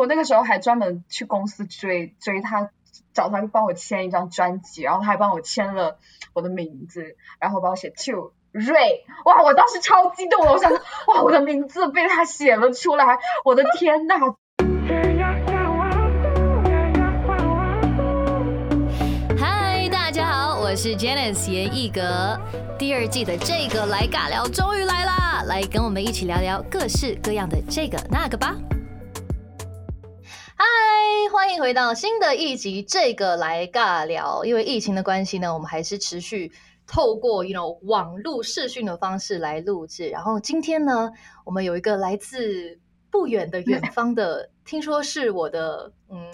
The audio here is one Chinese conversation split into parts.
我那个时候还专门去公司追追他，找他帮我签一张专辑，然后他还帮我签了我的名字，然后帮我写 To 瑞，哇，我当时超激动了，我想，哇，我的名字被他写了出来，我的天呐！嗨，大家好，我是 Janice 严艺格。第二季的这个来尬聊终于来啦，来跟我们一起聊聊各式各样的这个那个吧。嗨，欢迎回到新的一集这个来尬聊。因为疫情的关系呢，我们还是持续透过 you know 网络视讯的方式来录制。然后今天呢，我们有一个来自不远的远方的，听说是我的嗯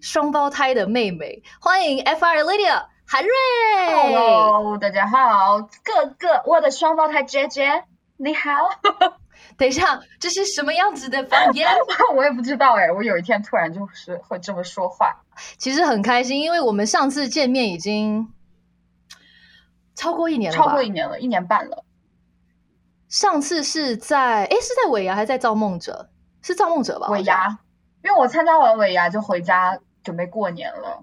双胞胎的妹妹，欢迎 FR Lydia 韩瑞。Hello，大家好，各个我的双胞胎姐姐，你好。等一下，这是什么样子的方言？我也不知道哎，我有一天突然就是会这么说话。其实很开心，因为我们上次见面已经超过一年了吧，超过一年了，一年半了。上次是在哎是在尾牙还是在造梦者？是造梦者吧？尾牙，因为我参加完尾牙就回家准备过年了，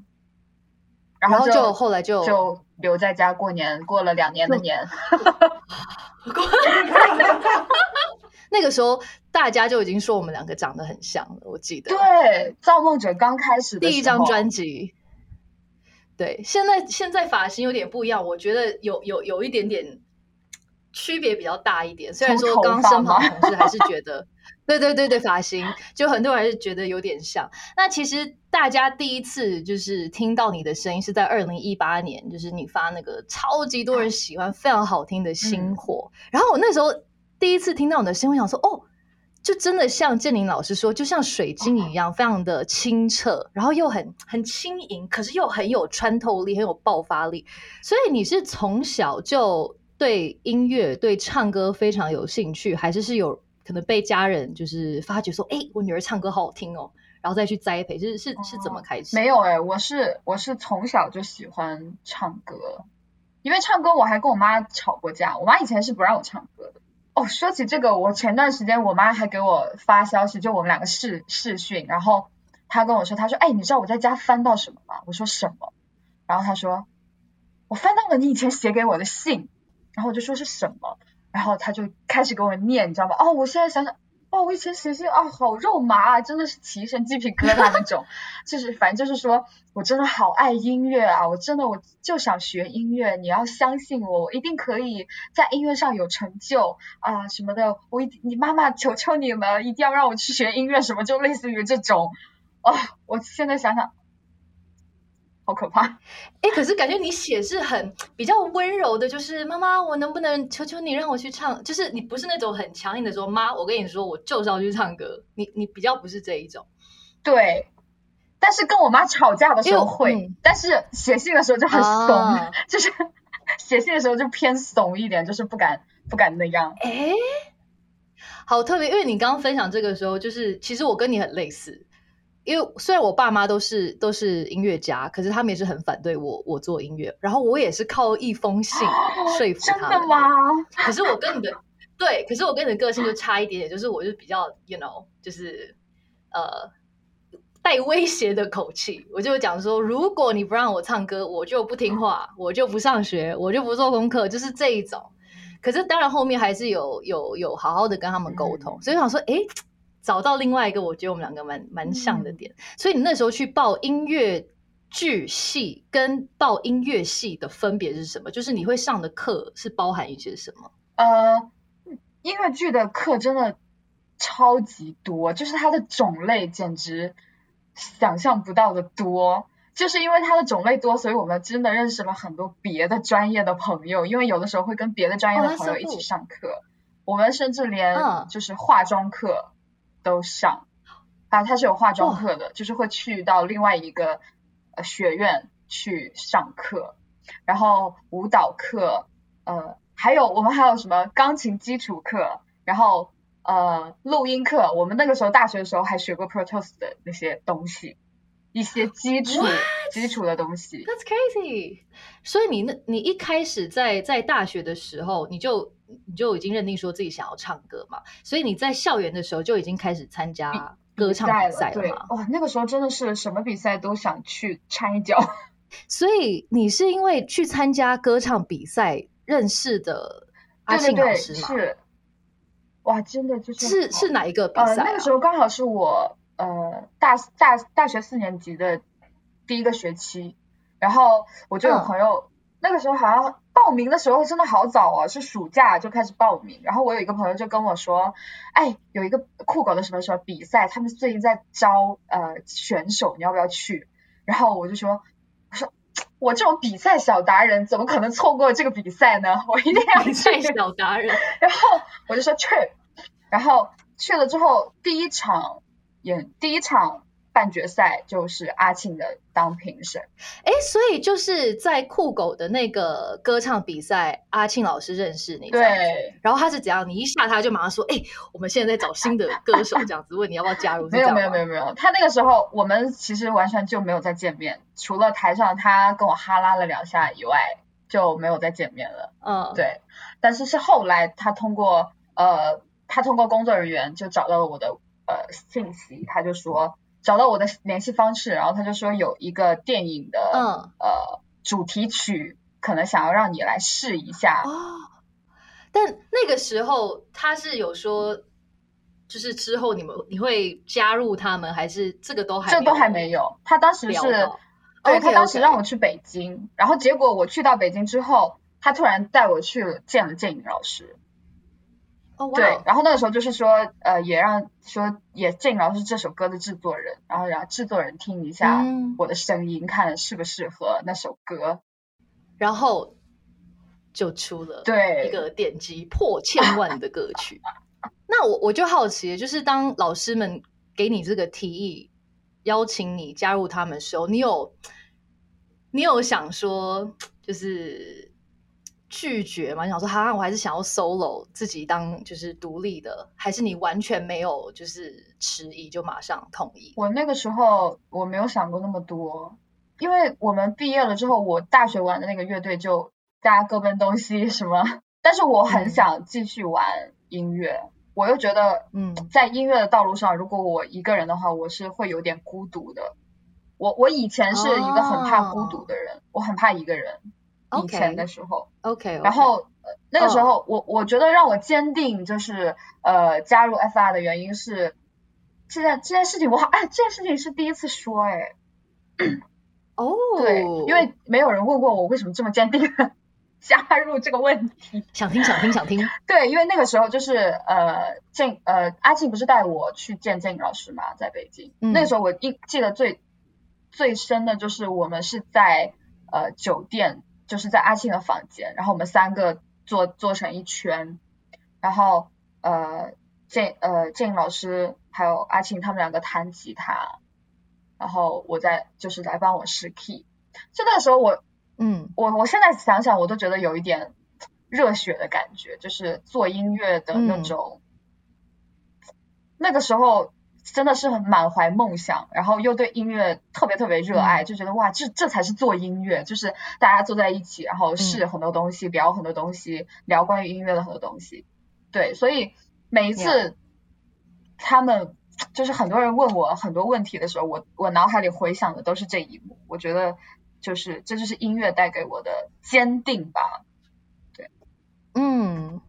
然后就后来就就留在家过年，过了两年的年。那个时候大家就已经说我们两个长得很像了，我记得。对，造梦者刚开始的第一张专辑。对，现在现在发型有点不一样，我觉得有有有一点点区别比较大一点。虽然说刚刚身旁的同事还是觉得，对对对对，发型就很多人还是觉得有点像。那其实大家第一次就是听到你的声音是在二零一八年，就是你发那个超级多人喜欢、非常好听的《星火》，嗯、然后我那时候第一次听到你的声音，我想说哦。就真的像建宁老师说，就像水晶一样，非常的清澈，然后又很很轻盈，可是又很有穿透力，很有爆发力。所以你是从小就对音乐、对唱歌非常有兴趣，还是是有可能被家人就是发觉说，哎、欸，我女儿唱歌好好听哦，然后再去栽培，就是是是怎么开始？没有哎、欸，我是我是从小就喜欢唱歌，因为唱歌我还跟我妈吵过架，我妈以前是不让我唱歌的。哦，说起这个，我前段时间我妈还给我发消息，就我们两个试试讯，然后她跟我说，她说，哎，你知道我在家翻到什么吗？我说什么？然后她说，我翻到了你以前写给我的信，然后我就说是什么？然后她就开始给我念，你知道吗？哦，我现在想想，哦，我以前写信啊，好肉麻啊，真的是起一身鸡皮疙瘩那种，就是反正就是说我真的好爱音乐啊，我真的我就想学音乐，你要相信我，我一定可以在音乐上有成就啊什么的，我一你妈妈求求你们，一定要让我去学音乐，什么就类似于这种，哦，我现在想想。好可怕！哎，可是感觉你写是很比较温柔的，就是妈妈，我能不能求求你让我去唱？就是你不是那种很强硬的说，妈，我跟你说，我就是要去唱歌。你你比较不是这一种。对，但是跟我妈吵架的时候会，嗯、但是写信的时候就很怂，啊、就是 写信的时候就偏怂一点，就是不敢不敢那样。哎，好特别，因为你刚刚分享这个时候，就是其实我跟你很类似。因为虽然我爸妈都是都是音乐家，可是他们也是很反对我我做音乐，然后我也是靠一封信说服他们。真的吗？可是我跟你的对，可是我跟你的个性就差一点点，就是我就比较 you know，就是呃带威胁的口气，我就讲说，如果你不让我唱歌，我就不听话，我就不上学，我就不做功课，就是这一种。可是当然后面还是有有有好好的跟他们沟通，嗯、所以想说，哎。找到另外一个，我觉得我们两个蛮蛮像的点，嗯、所以你那时候去报音乐剧系跟报音乐系的分别是什么？就是你会上的课是包含一些什么？呃，音乐剧的课真的超级多，就是它的种类简直想象不到的多。就是因为它的种类多，所以我们真的认识了很多别的专业的朋友。因为有的时候会跟别的专业的朋友一起上课，哦、我们甚至连就是化妆课。都上。啊，他是有化妆课的，就是会去到另外一个呃学院去上课，然后舞蹈课，呃，还有我们还有什么钢琴基础课，然后呃录音课，我们那个时候大学的时候还学过 Pro Tools 的那些东西，一些基础基础的东西。That's crazy！所以你那，你一开始在在大学的时候，你就你就已经认定说自己想要唱歌嘛，所以你在校园的时候就已经开始参加歌唱比赛对，吗？哇，那个时候真的是什么比赛都想去掺一脚。所以你是因为去参加歌唱比赛认识的阿庆老师吗？是，哇，真的就是是是哪一个比赛？呃，那个时候刚好是我呃大大大学四年级的第一个学期，然后我就有朋友，那个时候好像报名的时候真的好早哦，是暑假就开始报名，然后我有一个朋友就跟我说，哎，有一个酷狗的什么什么比赛，他们最近在招呃选手，你要不要去？然后我就说。我说，我这种比赛小达人怎么可能错过这个比赛呢？我一定要比赛小达人。然后我就说去，然后去了之后，第一场演第一场。半决赛就是阿庆的当评审，哎，所以就是在酷狗的那个歌唱比赛，阿庆老师认识你，对，然后他是怎样？你一下他就马上说，哎，我们现在在找新的歌手，这样子问你要不要加入？没有没有没有没有，他那个时候我们其实完全就没有再见面，除了台上他跟我哈拉了两下以外，就没有再见面了。嗯，对，但是是后来他通过呃，他通过工作人员就找到了我的呃信息，他就说。找到我的联系方式，然后他就说有一个电影的呃主题曲，可能想要让你来试一下。哦，但那个时候他是有说，就是之后你们你会加入他们，还是这个都还这都还没有？他当时是对他当时让我去北京，然后结果我去到北京之后，他突然带我去了见了建影老师。对，然后那个时候就是说，呃，也让说也郑老师这首歌的制作人，然后让制作人听一下我的声音，看适不适合那首歌，然后就出了对一个点击破千万的歌曲。那我我就好奇，就是当老师们给你这个提议，邀请你加入他们的时候，你有你有想说，就是。拒绝嘛？你想说哈，我还是想要 solo 自己当就是独立的，还是你完全没有就是迟疑就马上同意？我那个时候我没有想过那么多，因为我们毕业了之后，我大学玩的那个乐队就大家各奔东西什么，但是我很想继续玩音乐，我又觉得嗯，在音乐的道路上，如果我一个人的话，我是会有点孤独的。我我以前是一个很怕孤独的人，我很怕一个人。以前的时候，OK，然后那个时候我我觉得让我坚定就是呃加入 FR 的原因是这件这件事情我好哎这件事情是第一次说哎。哦。对，因为没有人问过我为什么这么坚定 加入这个问题，想听想听想听，对，因为那个时候就是呃静呃阿静不是带我去见静老师嘛，在北京，那个时候我印记得最最深的就是我们是在呃酒店。就是在阿庆的房间，然后我们三个坐坐成一圈，然后呃建呃建老师还有阿庆他们两个弹吉他，然后我在就是来帮我试 key。就那个时候我嗯我我现在想想我都觉得有一点热血的感觉，就是做音乐的那种，那个时候。真的是很满怀梦想，然后又对音乐特别特别热爱，就觉得哇，这这才是做音乐，就是大家坐在一起，然后试很多东西，聊很多东西，聊关于音乐的很多东西。对，所以每一次他们就是很多人问我很多问题的时候，我我脑海里回想的都是这一幕。我觉得就是这就是音乐带给我的坚定吧。对，嗯，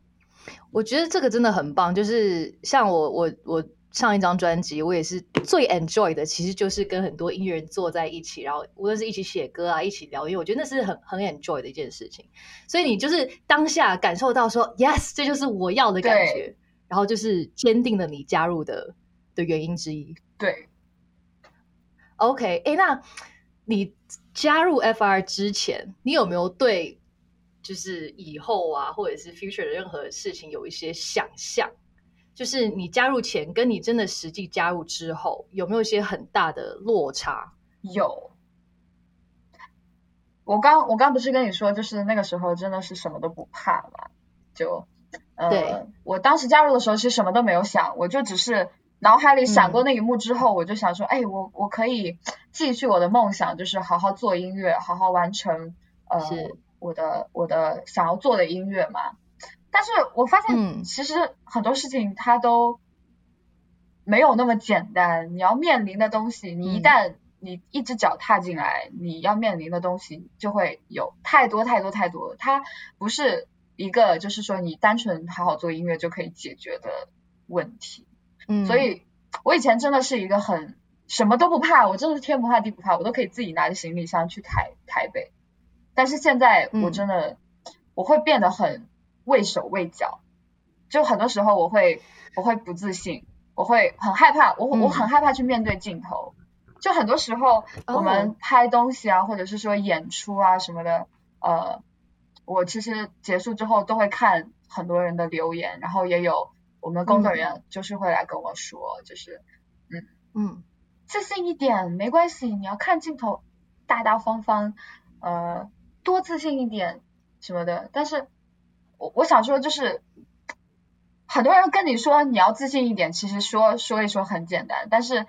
我觉得这个真的很棒，就是像我我我。上一张专辑，我也是最 enjoy 的，其实就是跟很多音乐人坐在一起，然后无论是一起写歌啊，一起聊音，我觉得那是很很 enjoy 的一件事情。所以你就是当下感受到说，yes，这就是我要的感觉，然后就是坚定了你加入的的原因之一。对，OK，哎，那你加入 FR 之前，你有没有对就是以后啊，或者是 future 的任何事情有一些想象？就是你加入前跟你真的实际加入之后，有没有一些很大的落差？有。我刚我刚不是跟你说，就是那个时候真的是什么都不怕嘛，就呃，我当时加入的时候其实什么都没有想，我就只是脑海里闪过那一幕之后，我就想说，哎，我我可以继续我的梦想，就是好好做音乐，好好完成呃我的我的想要做的音乐嘛。但是我发现，其实很多事情它都没有那么简单。你要面临的东西，你一旦你一只脚踏进来，你要面临的东西就会有太多太多太多。它不是一个就是说你单纯好好做音乐就可以解决的问题。嗯，所以我以前真的是一个很什么都不怕，我真的是天不怕地不怕，我都可以自己拿着行李箱去台台北。但是现在我真的我会变得很畏手畏脚，就很多时候我会我会不自信，我会很害怕，我我很害怕去面对镜头。就很多时候我们拍东西啊，或者是说演出啊什么的，呃，我其实结束之后都会看很多人的留言，然后也有。我们工作人员就是会来跟我说，就是嗯嗯，自信一点没关系，你要看镜头大大方方，呃，多自信一点什么的。但是我我想说，就是很多人跟你说你要自信一点，其实说说一说很简单，但是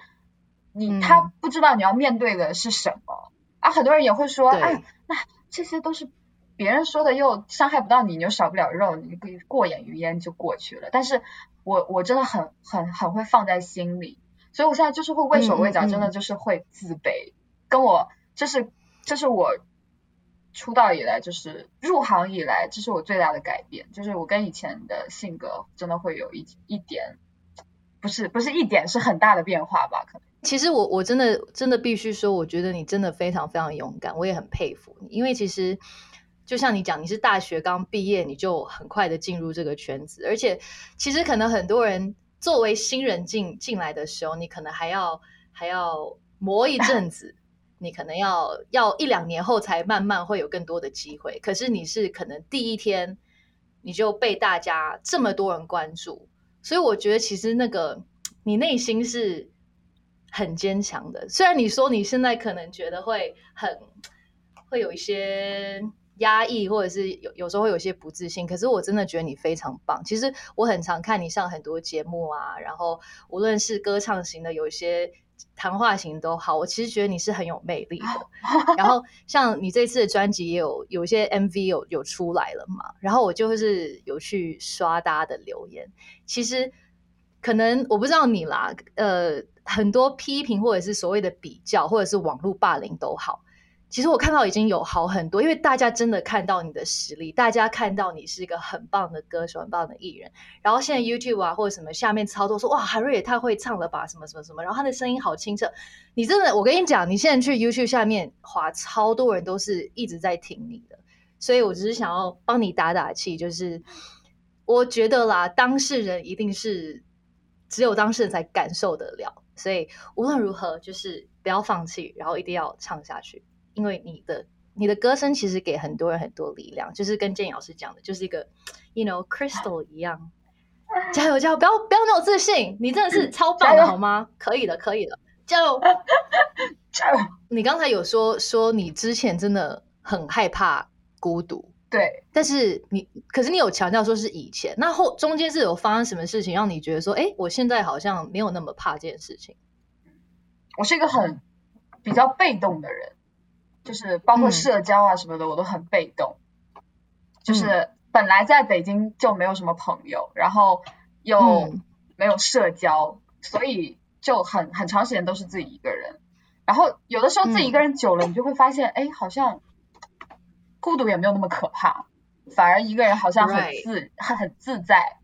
你他不知道你要面对的是什么啊。很多人也会说，哎，那这些都是。别人说的又伤害不到你，你又少不了肉，你可以过眼云烟就过去了。但是我我真的很很很会放在心里，所以我现在就是会畏手畏脚，真的就是会自卑。跟我这是这是我出道以来，就是入行以来，这是我最大的改变，就是我跟以前的性格真的会有一一点，不是不是一点，是很大的变化吧？可能。其实我我真的真的必须说，我觉得你真的非常非常勇敢，我也很佩服你，因为其实。就像你讲，你是大学刚毕业，你就很快的进入这个圈子，而且其实可能很多人作为新人进进来的时候，你可能还要还要磨一阵子，你可能要要一两年后才慢慢会有更多的机会。可是你是可能第一天你就被大家这么多人关注，所以我觉得其实那个你内心是很坚强的。虽然你说你现在可能觉得会很会有一些。压抑，或者是有有时候会有些不自信，可是我真的觉得你非常棒。其实我很常看你上很多节目啊，然后无论是歌唱型的，有一些谈话型都好，我其实觉得你是很有魅力的。然后像你这次的专辑也有有一些 MV 有有出来了嘛，然后我就是有去刷大家的留言。其实可能我不知道你啦，呃，很多批评或者是所谓的比较，或者是网络霸凌都好。其实我看到已经有好很多，因为大家真的看到你的实力，大家看到你是一个很棒的歌手、很棒的艺人。然后现在 YouTube 啊或者什么下面操作说哇，海瑞也太会唱了吧，什么什么什么，然后他的声音好清澈。你真的，我跟你讲，你现在去 YouTube 下面滑，超多人都是一直在听你的。所以我只是想要帮你打打气，就是我觉得啦，当事人一定是只有当事人才感受得了。所以无论如何，就是不要放弃，然后一定要唱下去。因为你的你的歌声其实给很多人很多力量，就是跟建老师讲的，就是一个，you know crystal 一样，加油加油，不要不要没有自信，你真的是 超棒的好吗？可以的，可以的，加油 加油！你刚才有说说你之前真的很害怕孤独，对，但是你可是你有强调说是以前，那后中间是有发生什么事情让你觉得说，哎，我现在好像没有那么怕这件事情？我是一个很比较被动的人。就是包括社交啊什么的，我都很被动。就是本来在北京就没有什么朋友，然后又没有社交，所以就很很长时间都是自己一个人。然后有的时候自己一个人久了，你就会发现，哎，好像孤独也没有那么可怕，反而一个人好像很自很很自在。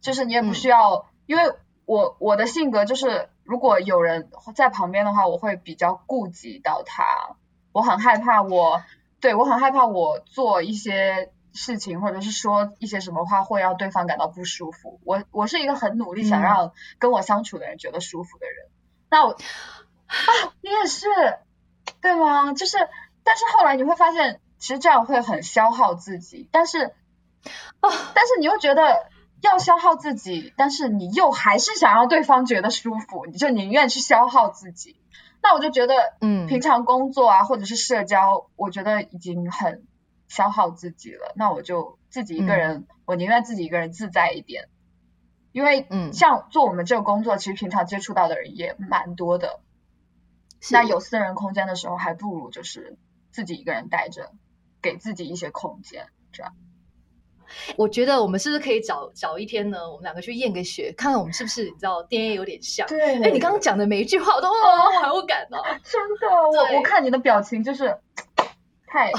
就是你也不需要，因为我我的性格就是，如果有人在旁边的话，我会比较顾及到他。我很害怕，我对我很害怕，我做一些事情或者是说一些什么话会让对方感到不舒服。我我是一个很努力想让跟我相处的人觉得舒服的人。那我啊，你也是对吗？就是，但是后来你会发现，其实这样会很消耗自己。但是啊，但是你又觉得要消耗自己，但是你又还是想让对方觉得舒服，你就宁愿去消耗自己。那我就觉得，嗯，平常工作啊，或者是社交，我觉得已经很消耗自己了。那我就自己一个人，我宁愿自己一个人自在一点。因为，嗯，像做我们这个工作，其实平常接触到的人也蛮多的。那有私人空间的时候，还不如就是自己一个人待着，给自己一些空间，这样。我觉得我们是不是可以找找一天呢？我们两个去验个血，看看我们是不是你知道 DNA 有点像。对，哎，你刚刚讲的每一句话我都哦，好有感哦。真的，我我看你的表情就是 太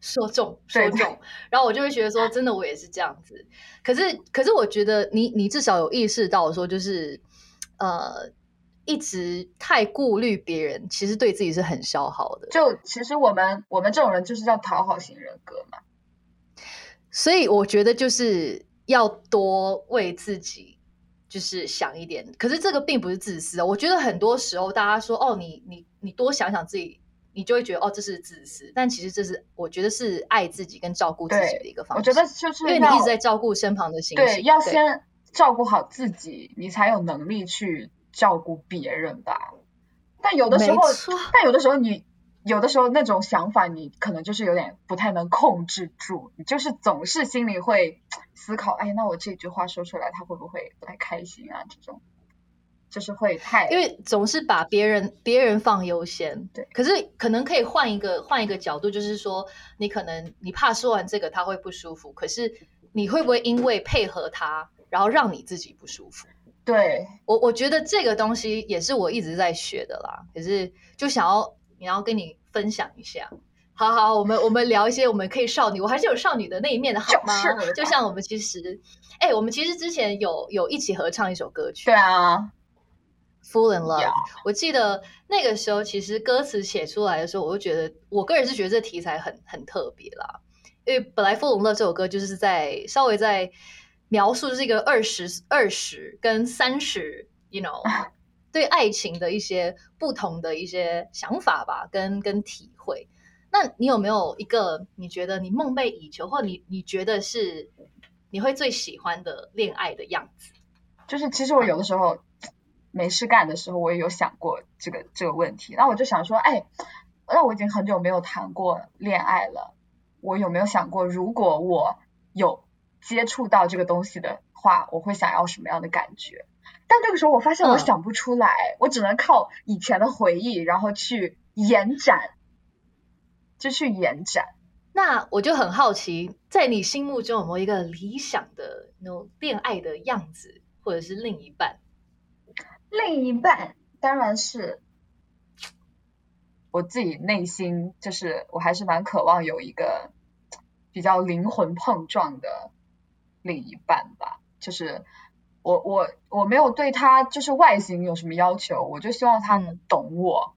说中说中，然后我就会觉得说，真的我也是这样子。可是可是我觉得你你至少有意识到说，就是呃。一直太顾虑别人，其实对自己是很消耗的。就其实我们我们这种人就是叫讨好型人格嘛。所以我觉得就是要多为自己就是想一点。可是这个并不是自私啊。我觉得很多时候大家说哦，你你你多想想自己，你就会觉得哦这是自私。但其实这是我觉得是爱自己跟照顾自己的一个方式。我觉得就是因为你一直在照顾身旁的心情。对，要先照顾好自己，你才有能力去。照顾别人吧，但有的时候，但有的时候你有的时候那种想法，你可能就是有点不太能控制住，你就是总是心里会思考，哎，那我这句话说出来，他会不会不太开心啊？这种就是会太，因为总是把别人别人放优先，对。可是可能可以换一个换一个角度，就是说，你可能你怕说完这个他会不舒服，可是你会不会因为配合他，然后让你自己不舒服？对我，我觉得这个东西也是我一直在学的啦。可是就想要，然后跟你分享一下。好好，我们我们聊一些我们可以少女，我还是有少女的那一面的好吗？就像我们其实，哎，我们其实之前有有一起合唱一首歌曲。对啊，Full in Love。我记得那个时候，其实歌词写出来的时候，我就觉得，我个人是觉得这题材很很特别啦。因为本来 Full in Love 这首歌就是在稍微在。描述是一个二十二十跟三十，you know，对爱情的一些不同的一些想法吧，跟跟体会。那你有没有一个你觉得你梦寐以求，或你你觉得是你会最喜欢的恋爱的样子？就是其实我有的时候没事干的时候，我也有想过这个这个问题。那我就想说，哎，那我已经很久没有谈过恋爱了，我有没有想过，如果我有？接触到这个东西的话，我会想要什么样的感觉？但这个时候我发现我想不出来，我只能靠以前的回忆，然后去延展，就去延展。那我就很好奇，在你心目中有没有一个理想的那种恋爱的样子，或者是另一半？另一半当然是我自己内心，就是我还是蛮渴望有一个比较灵魂碰撞的。另一半吧，就是我我我没有对他就是外形有什么要求，我就希望他能懂我。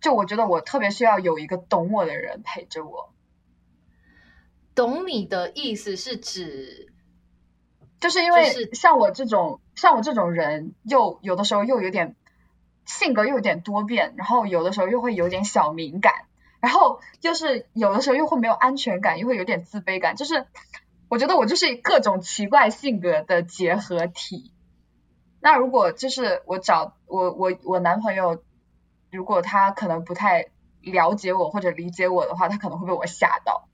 就我觉得我特别需要有一个懂我的人陪着我。懂你的意思是指，就是因为像我这种像我这种人，又有的时候又有点性格又有点多变，然后有的时候又会有点小敏感，然后就是有的时候又会没有安全感，又会有点自卑感，就是。我觉得我就是各种奇怪性格的结合体。那如果就是我找我我我男朋友，如果他可能不太了解我或者理解我的话，他可能会被我吓到。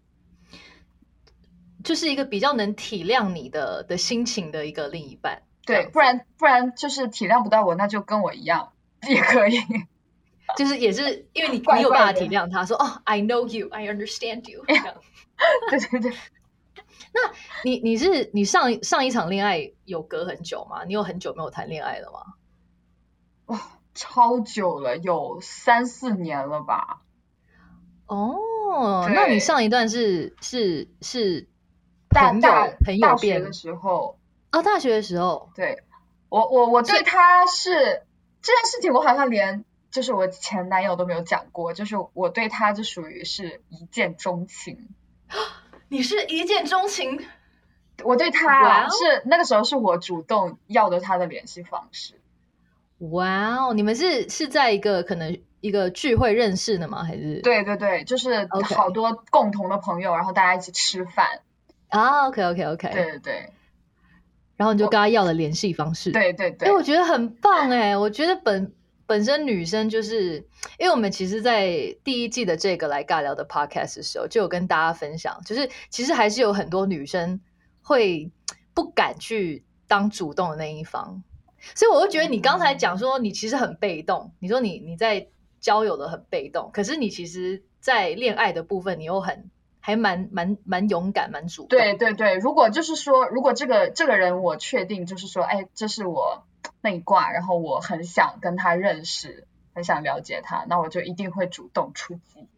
就是一个比较能体谅你的的心情的一个另一半。对，不然不然就是体谅不到我，那就跟我一样也可以。就是也是因为你 你有办法体谅他，说哦，I know you, I understand you。对对对。那你你是你上上一场恋爱有隔很久吗？你有很久没有谈恋爱了吗？哇，超久了，有三四年了吧？哦，那你上一段是是是朋友朋友变的时候啊？大学的时候，对我我我对他是这件事情，我好像连就是我前男友都没有讲过，就是我对他就属于是一见钟情。你是一见钟情，我对他是那个时候是我主动要的他的联系方式。哇哦，你们是是在一个可能一个聚会认识的吗？还是？对对对，就是好多共同的朋友，然后大家一起吃饭。啊，OK OK OK，对对对，然后你就跟他要了联系方式。对对对，哎，我觉得很棒哎，我觉得本。本身女生就是，因为我们其实，在第一季的这个来尬聊的 podcast 的时候，就有跟大家分享，就是其实还是有很多女生会不敢去当主动的那一方，所以我就觉得你刚才讲说你其实很被动，你说你你在交友的很被动，可是你其实，在恋爱的部分你又很还蛮蛮蛮勇敢，蛮主动。对对对，如果就是说，如果这个这个人我确定就是说，哎，这是我那一卦，然后我很想跟他认识，很想了解他，那我就一定会主动出击。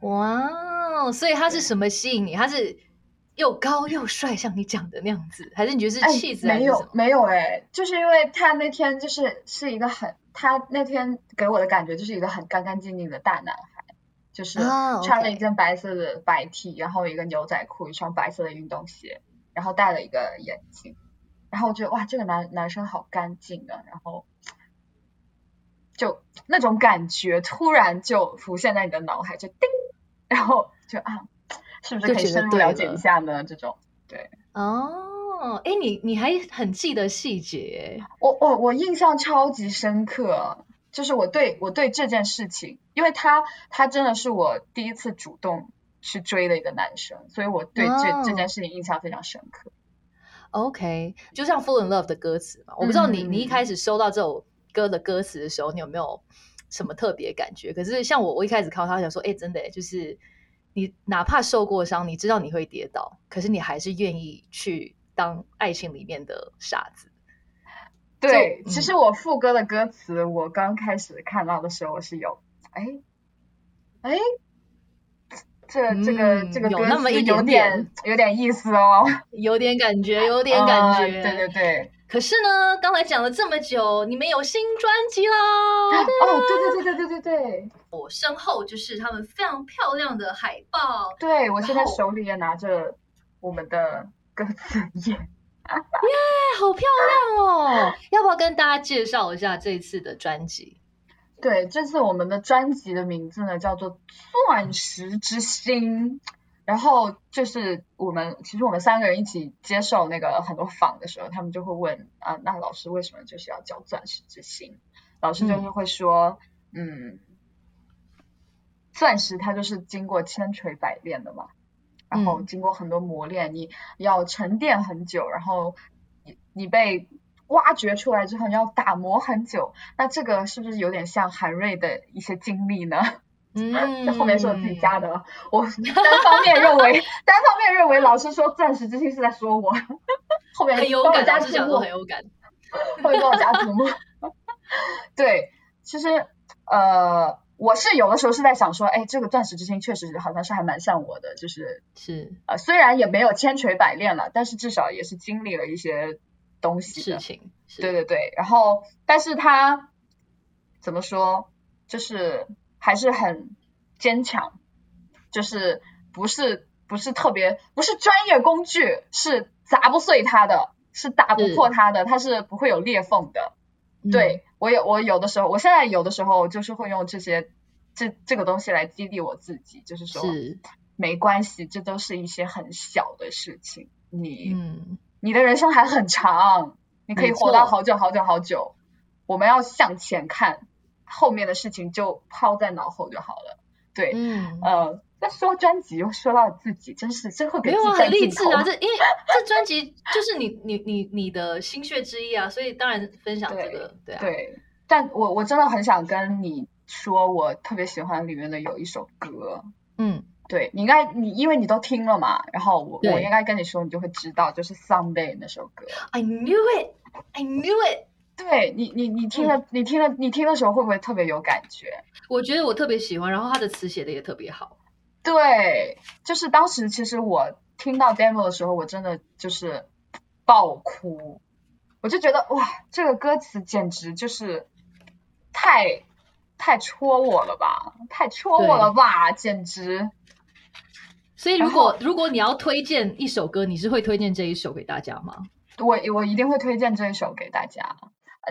哇，所以他是什么吸引你？他是又高又帅，像你讲的那样子，还是你觉得是气质？没有没有哎，就是因为他那天就是是一个很，他那天给我的感觉就是一个很干干净净的大男孩，就是穿了一件白色的白 T，然后一个牛仔裤，一双白色的运动鞋，然后戴了一个眼镜，然后我觉得哇，这个男男生好干净啊，然后。就那种感觉突然就浮现在你的脑海，就叮，然后就啊，是不是可以深入了解一下呢？这种对哦，哎，你你还很记得细节？我我我印象超级深刻，就是我对我对这件事情，因为他他真的是我第一次主动去追的一个男生，所以我对这这件事情印象非常深刻。OK，就像《Fall in Love》的歌词嘛，我不知道你你一开始收到这首。歌的歌词的时候，你有没有什么特别感觉？可是像我，我一开始看到他想说，哎，真的，就是你哪怕受过伤，你知道你会跌倒，可是你还是愿意去当爱情里面的傻子。对，其实我副歌的歌词，我刚开始看到的时候，我是有，哎，哎，这这个这个有那么一点点有点意思哦，有点感觉，有点感觉，对对对。可是呢，刚才讲了这么久，你们有新专辑喽！哦，对对对对对对对，我身后就是他们非常漂亮的海报。对，我现在手里也拿着我们的歌词页。耶，好漂亮哦！要不要跟大家介绍一下这次的专辑？对，这次我们的专辑的名字呢叫做《钻石之心》。然后就是我们，其实我们三个人一起接受那个很多访的时候，他们就会问啊，那老师为什么就是要叫钻石之心？老师就是会说，嗯，钻石它就是经过千锤百炼的嘛，然后经过很多磨练，你要沉淀很久，然后你你被挖掘出来之后，你要打磨很久，那这个是不是有点像韩瑞的一些经历呢？嗯，这后面是我自己加的，我 单方面认为，单方面认为老师说钻石之心是在说我，后面很有感，加字幕。很有感，后面帮我加字幕。对，其实呃，我是有的时候是在想说，哎，这个钻石之心确实好像是还蛮像我的，就是是。呃，虽然也没有千锤百炼了，但是至少也是经历了一些东西事情。对对对，然后但是他怎么说，就是。还是很坚强，就是不是不是特别不是专业工具，是砸不碎它的，是打不破它的，它是不会有裂缝的。对我有我有的时候，我现在有的时候就是会用这些这这个东西来激励我自己，就是说没关系，这都是一些很小的事情，你你的人生还很长，你可以活到好久好久好久，我们要向前看。后面的事情就抛在脑后就好了。对，嗯，呃，那说专辑又说到自己，真是真会给自己很励志啊！这因为 这专辑就是你你你你的心血之一啊，所以当然分享这个，对啊。对，但我我真的很想跟你说，我特别喜欢里面的有一首歌。嗯，对你应该你因为你都听了嘛，然后我我应该跟你说，你就会知道，就是 Someday 那首歌。I knew it, I knew it. 对你，你你听了，你听了，你听的时候会不会特别有感觉？我觉得我特别喜欢，然后他的词写的也特别好。对，就是当时其实我听到 demo 的时候，我真的就是爆哭，我就觉得哇，这个歌词简直就是太太戳我了吧，太戳我了吧，简直。所以如果如果你要推荐一首歌，你是会推荐这一首给大家吗？我我一定会推荐这一首给大家。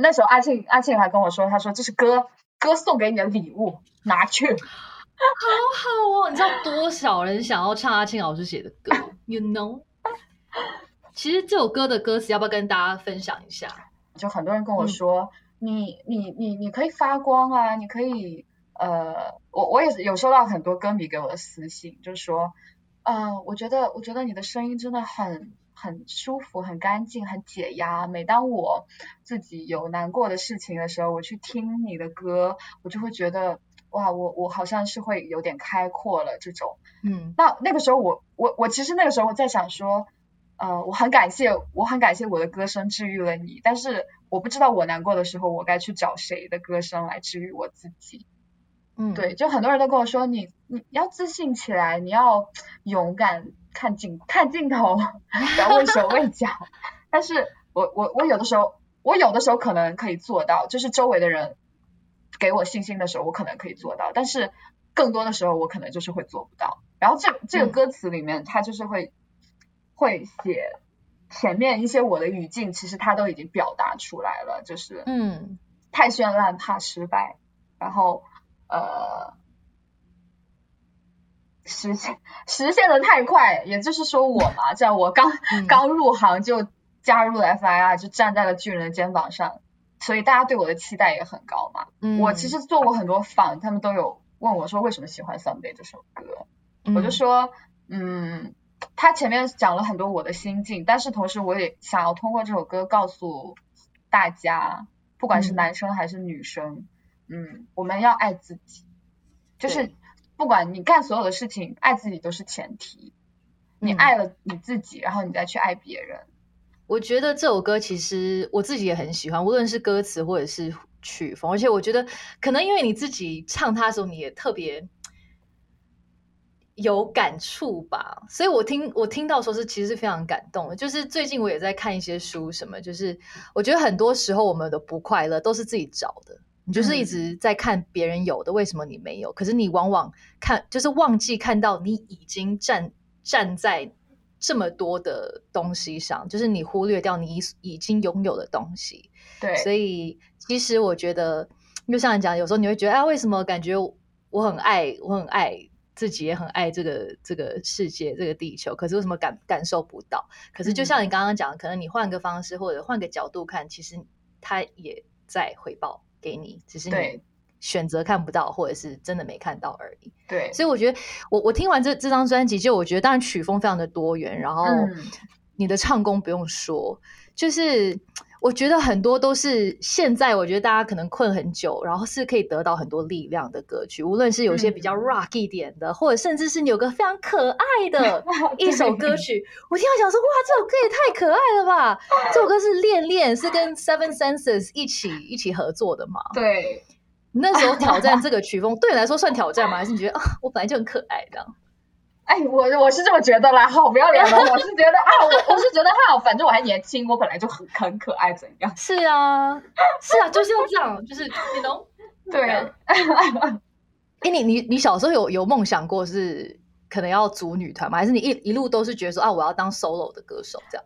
那时候阿庆阿庆还跟我说，他说这是歌歌送给你的礼物，拿去，好好哦。你知道多少人想要唱阿庆老师写的歌？You know？其实这首歌的歌词要不要跟大家分享一下？就很多人跟我说，你你你你可以发光啊，你可以呃，我我也有收到很多歌迷给我的私信，就是说，呃，我觉得我觉得你的声音真的很。很舒服，很干净，很解压。每当我自己有难过的事情的时候，我去听你的歌，我就会觉得哇，我我好像是会有点开阔了这种。嗯那那个时候我我我其实那个时候我在想说，呃，我很感谢我很感谢我的歌声治愈了你，但是我不知道我难过的时候我该去找谁的歌声来治愈我自己。嗯，对，就很多人都跟我说，你你要自信起来，你要勇敢看镜看镜头，不要畏手畏脚。但是我我我有的时候，我有的时候可能可以做到，就是周围的人给我信心的时候，我可能可以做到，但是更多的时候我可能就是会做不到。然后这这个嗯歌词里面，它就是会会写前面一些我的语境，其实它都已经表达出来了，就是嗯太绚烂怕失败，然后呃实现实现的太快，也就是说我嘛，这样我刚、嗯刚入行就加入了 FIR，就站在了巨人的肩膀上，所以大家对我的期待也很高嘛。嗯，我其实做过很多访，他们都有问我说为什么喜欢 Someday 这首歌，我就嗯说，嗯，他前面讲了很多我的心境，但是同时我也想要通过这首歌告诉大家，不管是嗯男生还是女生，嗯，我们要爱自己，就是不管你干所有的事情，爱自己都是前提。你嗯爱了你自己，然后你再去爱别人。我觉得这首歌其实我自己也很喜欢，无论是歌词或者是曲风，而且我觉得可能因为你自己唱它的时候，你也特别有感触吧，所以我听我听到的时候是其实是非常感动的。就是最近我也在看一些书，什么就是我觉得很多时候我们的不快乐都是自己找的。你就是一直在看别人有的，为什么你没有？可是你往往看就是忘记看到你已经站站在这么多的东西上，就是你忽略掉你已已经拥有的东西。对，所以其实我觉得，就像你讲，有时候你会觉得，啊，为什么感觉我很爱，我很爱自己，也很爱这个这个世界，这个地球，可是为什么感感受不到？可是就像你刚刚讲，可能你换个方式或者换个角度看，其实它也在回报给你，只是你对。选择看不到，或者是真的没看到而已。对，所以我觉得，我我听完这这张专辑，就我觉得，当然曲风非常的多元，然后嗯。你的唱功不用说，就是我觉得很多都是现在我觉得大家可能困很久，然后是可以得到很多力量的歌曲，无论是有些比较嗯 rock 一点的，或者甚至是你有个非常可爱的 一首歌曲，我听到想说，哇，这首歌也太可爱了吧！这首歌是《恋恋》，是跟 Seven Senses 一起一起合作的嘛？对，那时候挑战这个曲风，对你来说算挑战吗？还是你觉得啊，我本来就很可爱这样？哎，我我是这么觉得啦，好不要脸的，我是觉得啊，我我是觉得哈，反正我还年轻，我本来就很很可爱，怎样？是啊，是啊，就是要这样，就是你懂。对，哎，你你你小时候有有梦想过是可能要组女团吗？还是你一一路都是觉得说啊，我要当 solo 的歌手这样？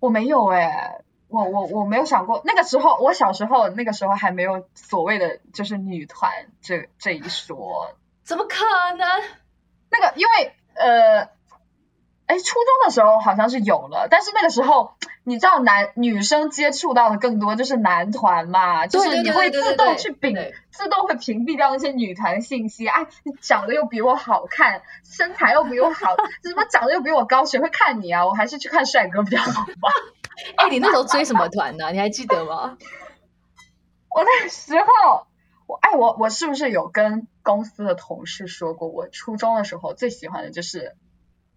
我没有哎、我我我没有想过，那个时候我小时候那个时候还没有所谓的就是女团这这一说，怎么可能？那个因为呃，哎，初中的时候好像是有了，但是那个时候你知道男女生接触到的更多就是男团嘛，就是你会自动去屏自动会屏蔽掉那些女团信息。哎，你长得又比我好看，身材又比我好，什么长得又比我高，谁会看你啊？我还是去看帅哥比较好吧。哎，你那时候追什么团呢、你还记得吗？我那时候，我哎我我是不是有跟公司的同事说过，我初中的时候最喜欢的就是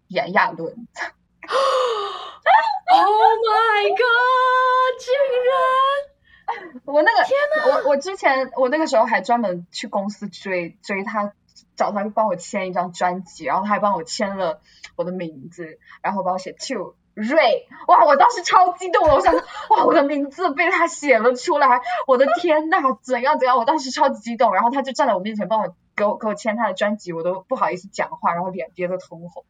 炎亚纶。Oh my god！竟然我那个天呐我我之前我那个时候还专门去公司追追他，找他帮我签一张专辑，然后他还帮我签了我的名字，然后帮我写 to 瑞，哇，我当时超激动了，我想哇，我的名字被他写了出来，我的天呐，怎样怎样，我当时超级激动，然后他就站在我面前帮我给我给我签他的专辑，我都不好意思讲话，然后脸憋得通红。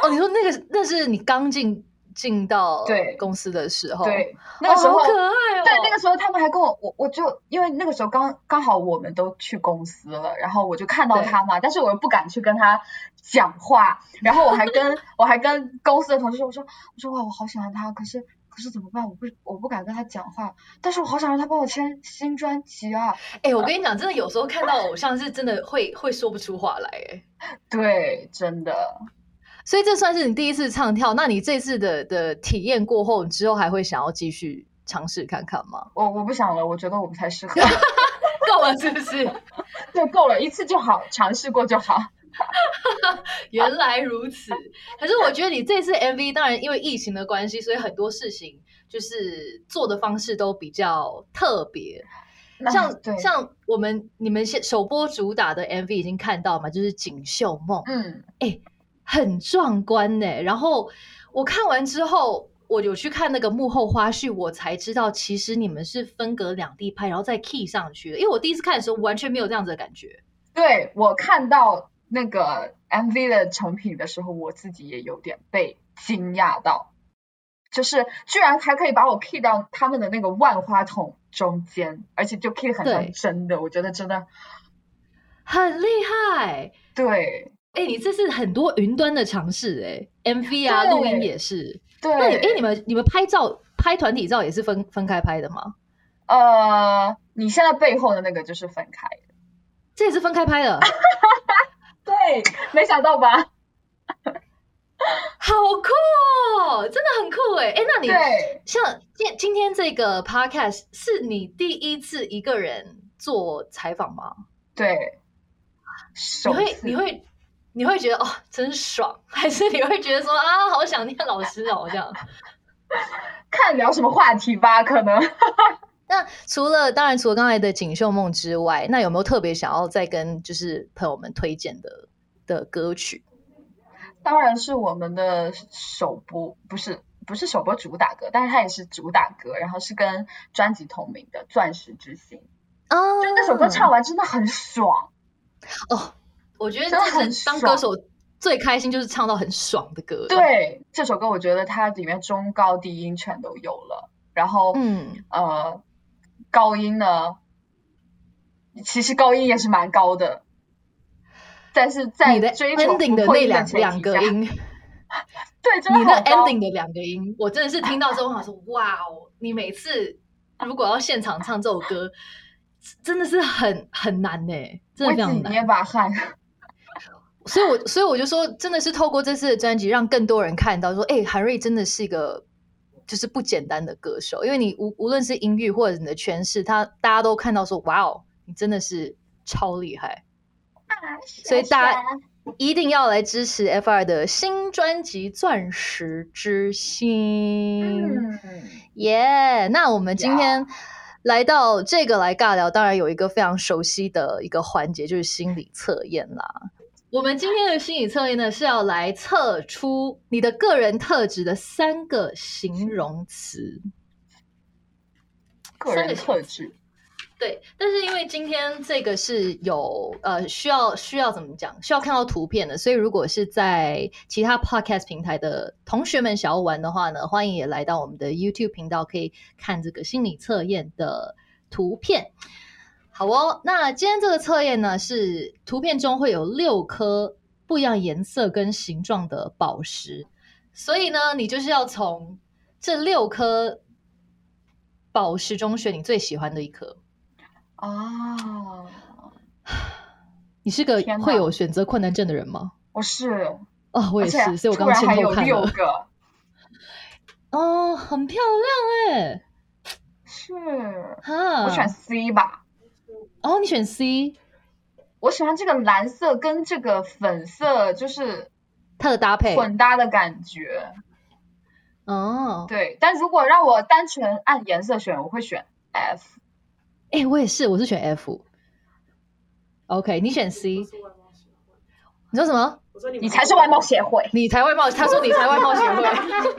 哦，你说那个那是你刚进进到对公司的时候，对，那个时候、哦、好可爱哦。对，那个时候他们还跟我，我我就因为那个时候刚刚好我们都去公司了，然后我就看到他嘛，但是我又不敢去跟他讲话，然后我还跟 我还跟公司的同事说，我说我说哇，我好喜欢他，可是可是怎么办？我不我不敢跟他讲话，但是我好想让他帮我签新专辑啊。哎、我跟你讲，真的有时候看到偶像是真的会会说不出话来，哎。对，真的。所以这算是你第一次唱跳，那你这次的的体验过后，你之后还会想要继续尝试看看吗？我我不想了，我觉得我不太适合。够了是不是？就够了，一次就好，尝试过就好。原来如此，可是我觉得你这次 MV 当然因为疫情的关系，所以很多事情就是做的方式都比较特别。像像我们你们先首播主打的 MV 已经看到嘛，就是《锦绣梦》，嗯，哎，很壮观呢。然后我看完之后，我有去看那个幕后花絮，我才知道其实你们是分隔两地拍，然后再 key 上去的。因为我第一次看的时候完全没有这样子的感觉。对我看到那个 MV 的成品的时候，我自己也有点被惊讶到。就是居然还可以把我 key 到他们的那个万花筒中间，而且就 key 很像真的，我觉得真的很厉害。对，哎，你这是很多云端的尝试，哎，MV 啊，录音也是。对，那你哎，你们你们拍照拍团体照也是分分开拍的吗？呃，你现在背后的那个就是分开的，这也是分开拍的。对，没想到吧？好酷哦，真的很酷哎！哎，那你像今今天这个 podcast 是你第一次一个人做采访吗？对，你会你会你会觉得哦，真爽，还是你会觉得说啊，好想念老师哦这样？看聊什么话题吧，可能。那除了当然除了刚才的锦绣梦之外，那有没有特别想要再跟就是朋友们推荐的的歌曲？当然是我们的首播，不是不是首播主打歌，但是它也是主打歌，然后是跟专辑同名的《钻石之心》哦，就那首歌唱完真的很爽哦，我觉得当歌手最开心就是唱到很爽的歌。对，这首歌我觉得它里面中高低音全都有了，然后嗯呃高音呢，其实高音也是蛮高的。但是在 ending 的那两两个音，对，你的 ending 的两个音，我真的是听到之后想说，哇哦！你每次如果要现场唱这首歌，真的是很很难呢，真的非常难。捏把汗。所以，我所以我就说，真的是透过这次的专辑，让更多人看到说，哎，韩瑞真的是一个就是不简单的歌手，因为你无无论是音域或者你的诠释，他大家都看到说，哇哦，你真的是超厉害。所以大家一定要来支持 F 二的新专辑《钻石之心》。耶！那我们今天来到这个来尬聊，当然有一个非常熟悉的一个环节，就是心理测验啦。我们今天的心理测验呢，是要来测出你的个人特质的三个形容词。个人特质。对，但是因为今天这个是有呃需要需要怎么讲，需要看到图片的，所以如果是在其他 podcast 平台的同学们想要玩的话呢，欢迎也来到我们的 YouTube 频道，可以看这个心理测验的图片。好哦，那今天这个测验呢，是图片中会有六颗不一样颜色跟形状的宝石，所以呢，你就是要从这六颗宝石中选你最喜欢的一颗。哦，你是个会有选择困难症的人吗？我是哦，我也是，所以我刚前头看了。个哦，很漂亮哎，是哈，我选 C 吧。哦，你选 C，我喜欢这个蓝色跟这个粉色，就是它的搭配混搭的感觉。哦，对，但如果让我单纯按颜色选，我会选 F。哎，我也是，我是选 F。OK，你选 C。你说什么？我说你才是外貌协会，你才外貌。他说你才外貌协会。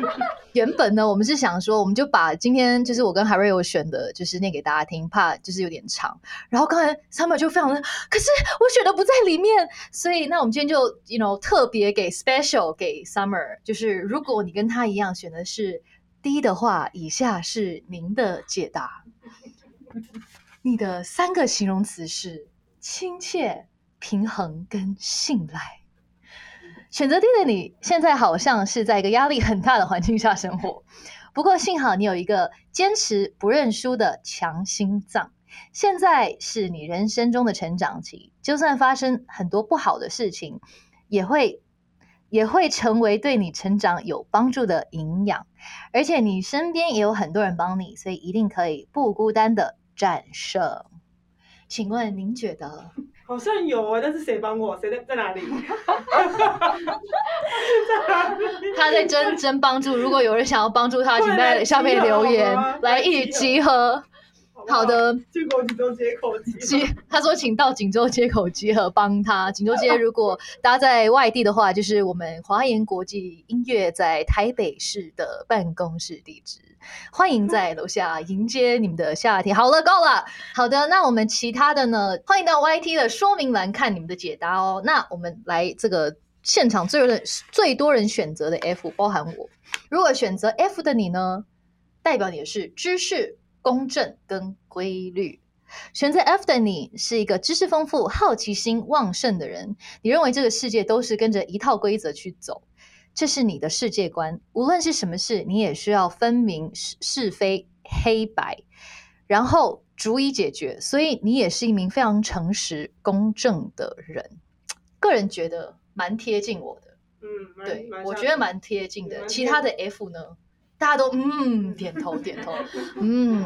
原本呢，我们是想说，我们就把今天就是我跟海瑞有选的，就是念给大家听，怕就是有点长。然后刚才 Summer 就非常的，可是我选的不在里面，所以那我们今天就 you know 特别给 special 给 Summer，就是如果你跟他一样选的是 D 的话，以下是您的解答。你的三个形容词是亲切、平衡跟信赖。选择 D 的你，现在好像是在一个压力很大的环境下生活。不过幸好你有一个坚持不认输的强心脏。现在是你人生中的成长期，就算发生很多不好的事情，也会也会成为对你成长有帮助的营养。而且你身边也有很多人帮你，所以一定可以不孤单的。战胜，请问您觉得？好像有啊，但是谁帮我？谁在 在哪里？他在真真帮助，如果有人想要帮助他，请在下面留言，来一起集合。好的，去过锦州街口集。他说，请到锦州街口集合帮他。锦州街 如果大家在外地的话，就是我们华研国际音乐在台北市的办公室地址。欢迎在楼下迎接你们的夏天。好了，够了。好的，那我们其他的呢？欢迎到 YT 的说明栏看你们的解答哦。那我们来这个现场最人最多人选择的 F，包含我。如果选择 F 的你呢，代表你的是知识、公正跟规律。选择 F 的你是一个知识丰富、好奇心旺盛的人。你认为这个世界都是跟着一套规则去走。这是你的世界观，无论是什么事，你也需要分明是是非黑白，然后逐一解决。所以你也是一名非常诚实公正的人。个人觉得蛮贴近我的，嗯，对我觉得蛮贴近的。其他的 F 呢，大家都嗯点头点头，嗯。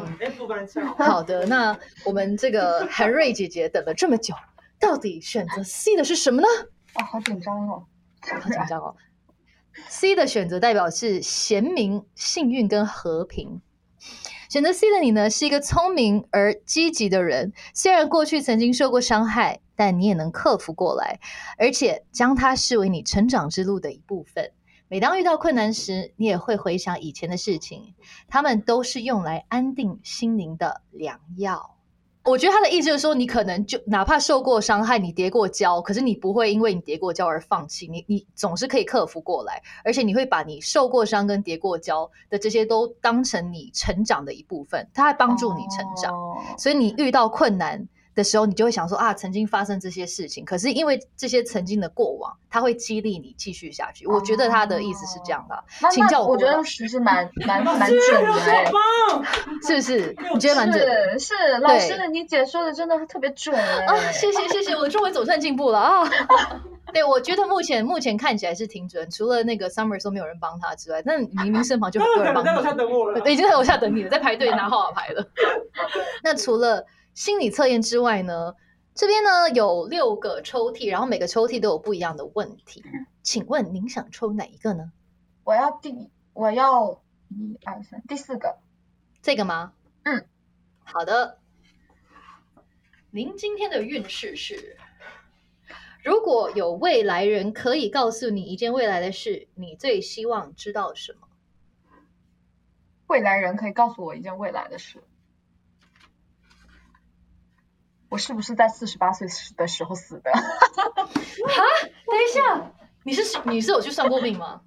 好的，那我们这个韩瑞姐姐等了这么久，到底选择 C 的是什么呢？哦，好紧张哦，好紧张哦。C 的选择代表是贤明、幸运跟和平。选择 C 的你呢，是一个聪明而积极的人。虽然过去曾经受过伤害，但你也能克服过来，而且将它视为你成长之路的一部分。每当遇到困难时，你也会回想以前的事情，他们都是用来安定心灵的良药。我觉得他的意思就是说，你可能就哪怕受过伤害，你跌过跤，可是你不会因为你跌过跤而放弃，你你总是可以克服过来，而且你会把你受过伤跟跌过跤的这些都当成你成长的一部分，它还帮助你成长，所以你遇到困难。的时候，你就会想说啊，曾经发生这些事情，可是因为这些曾经的过往，它会激励你继续下去。我觉得他的意思是这样的，请教我。我觉得其实蛮 蛮蛮准的，是不是？你觉得蛮准？是老师，你姐说的真的特别准啊！谢谢谢谢，我的中文总算进步了啊！对，我觉得目前目前看起来是挺准，除了那个 Summer 说没有人帮他之外，那明明身旁就很多人帮他。已经在楼下等你了，在排队拿号码牌了。那除了。心理测验之外呢，这边呢有六个抽屉，然后每个抽屉都有不一样的问题。请问您想抽哪一个呢？我要第，我要一二三，第四个，这个吗？嗯，好的。您今天的运势是：如果有未来人可以告诉你一件未来的事，你最希望知道什么？未来人可以告诉我一件未来的事。我是不是在四十八岁的时候死的？哈，等一下，你是你是有去算过命吗？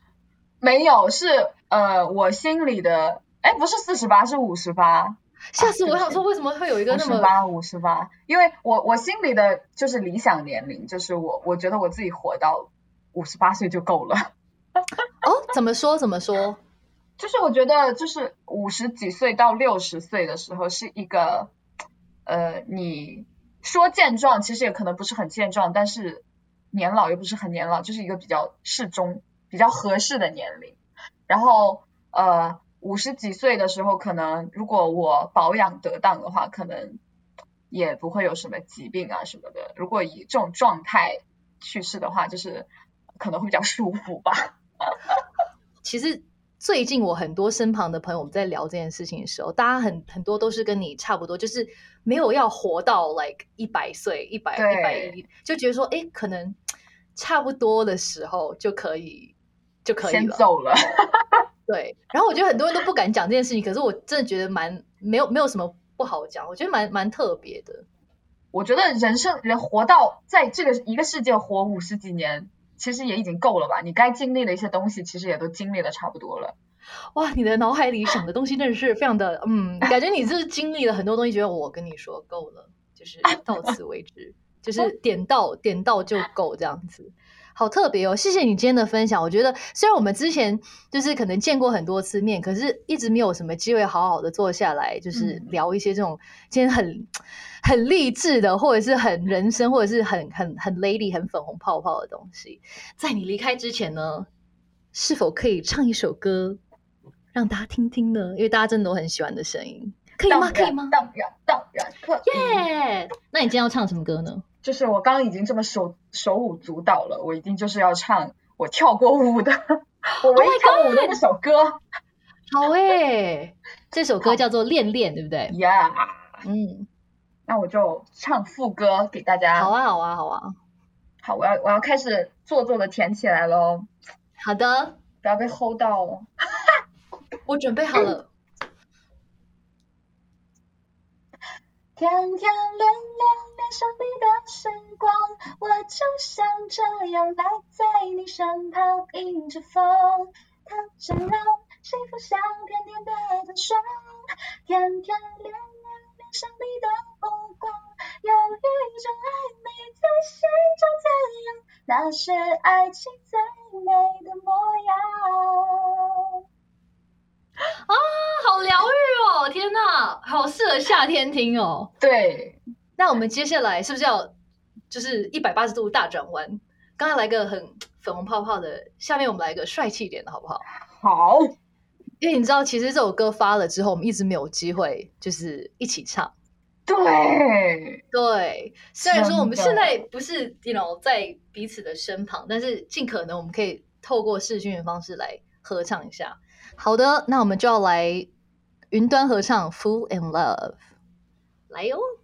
没有，是呃，我心里的，哎，不是四十八，是五十八。吓死我！想说为什么会有一个那么五十八？五十八，因为我我心里的就是理想年龄，就是我我觉得我自己活到五十八岁就够了。哦，怎么说？怎么说？就是我觉得，就是五十几岁到六十岁的时候是一个。呃，你说健壮，其实也可能不是很健壮，但是年老又不是很年老，就是一个比较适中、比较合适的年龄。然后呃，五十几岁的时候，可能如果我保养得当的话，可能也不会有什么疾病啊什么的。如果以这种状态去世的话，就是可能会比较舒服吧。其实。最近我很多身旁的朋友，我们在聊这件事情的时候，大家很很多都是跟你差不多，就是没有要活到 like 一百岁、一百一百一，就觉得说，哎，可能差不多的时候就可以就可以了，走了。对，然后我觉得很多人都不敢讲这件事情，可是我真的觉得蛮没有没有什么不好讲，我觉得蛮蛮特别的。我觉得人生人活到在这个一个世界活五十几年。其实也已经够了吧？你该经历的一些东西，其实也都经历的差不多了。哇，你的脑海里想的东西真的是非常的，嗯，感觉你是经历了很多东西。觉得我跟你说够了，就是到此为止，就是点到点到就够这样子。好特别哦，谢谢你今天的分享。我觉得虽然我们之前就是可能见过很多次面，可是一直没有什么机会好好的坐下来，就是聊一些这种今天很很励志的，或者是很人生，或者是很很很 lady、很粉红泡泡的东西。在你离开之前呢，是否可以唱一首歌让大家听听呢？因为大家真的都很喜欢的声音。可以吗？可以吗？当然当然可以。耶！那你今天要唱什么歌呢？就是我刚刚已经这么手手舞足蹈了，我一定就是要唱我跳过舞的，我唯一 Oh 跳过舞的那首歌。好诶，这首歌叫做《恋恋》，对不对？？Yeah、嗯，那我就唱副歌给大家。好啊，好啊，好啊，好，我要我要开始做作的填起来喽，好的，不要被齁到哦。我准备好了。天天恋恋爱上你的时光，我就想这样赖在你身旁，迎着风，它真让幸福像甜甜的糖霜。天天恋恋恋上你的目光，有一种暧昧在心中滋养，那是爱情最美的模样。啊，好疗愈哦！天哪，好适合夏天听哦。对，那我们接下来是不是要就是一百八十度大转弯？刚才来个很粉红泡泡的，下面我们来一个帅气一点的好不好？好，因为你知道，其实这首歌发了之后，我们一直没有机会就是一起唱。对，对，虽然说我们现在不是 you know 在彼此的身旁，但是尽可能我们可以透过视讯的方式来合唱一下。好的，那我们就要来云端合唱《Full in Love》，来哟。这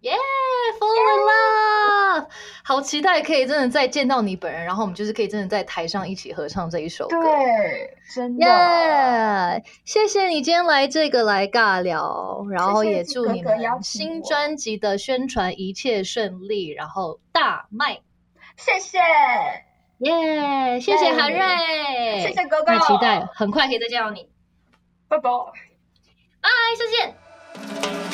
耶、f a l l in love，好期待可以真的再见到你本人，然后我们就是可以真的在台上一起合唱这一首歌。对，真的。耶谢谢你今天来这个来尬聊，然后也祝你们新专辑的宣传一切顺利，然后大卖。谢谢，耶、谢谢耶韩瑞，谢谢哥哥那期待很快可以再见到你，拜拜。拜，下次见。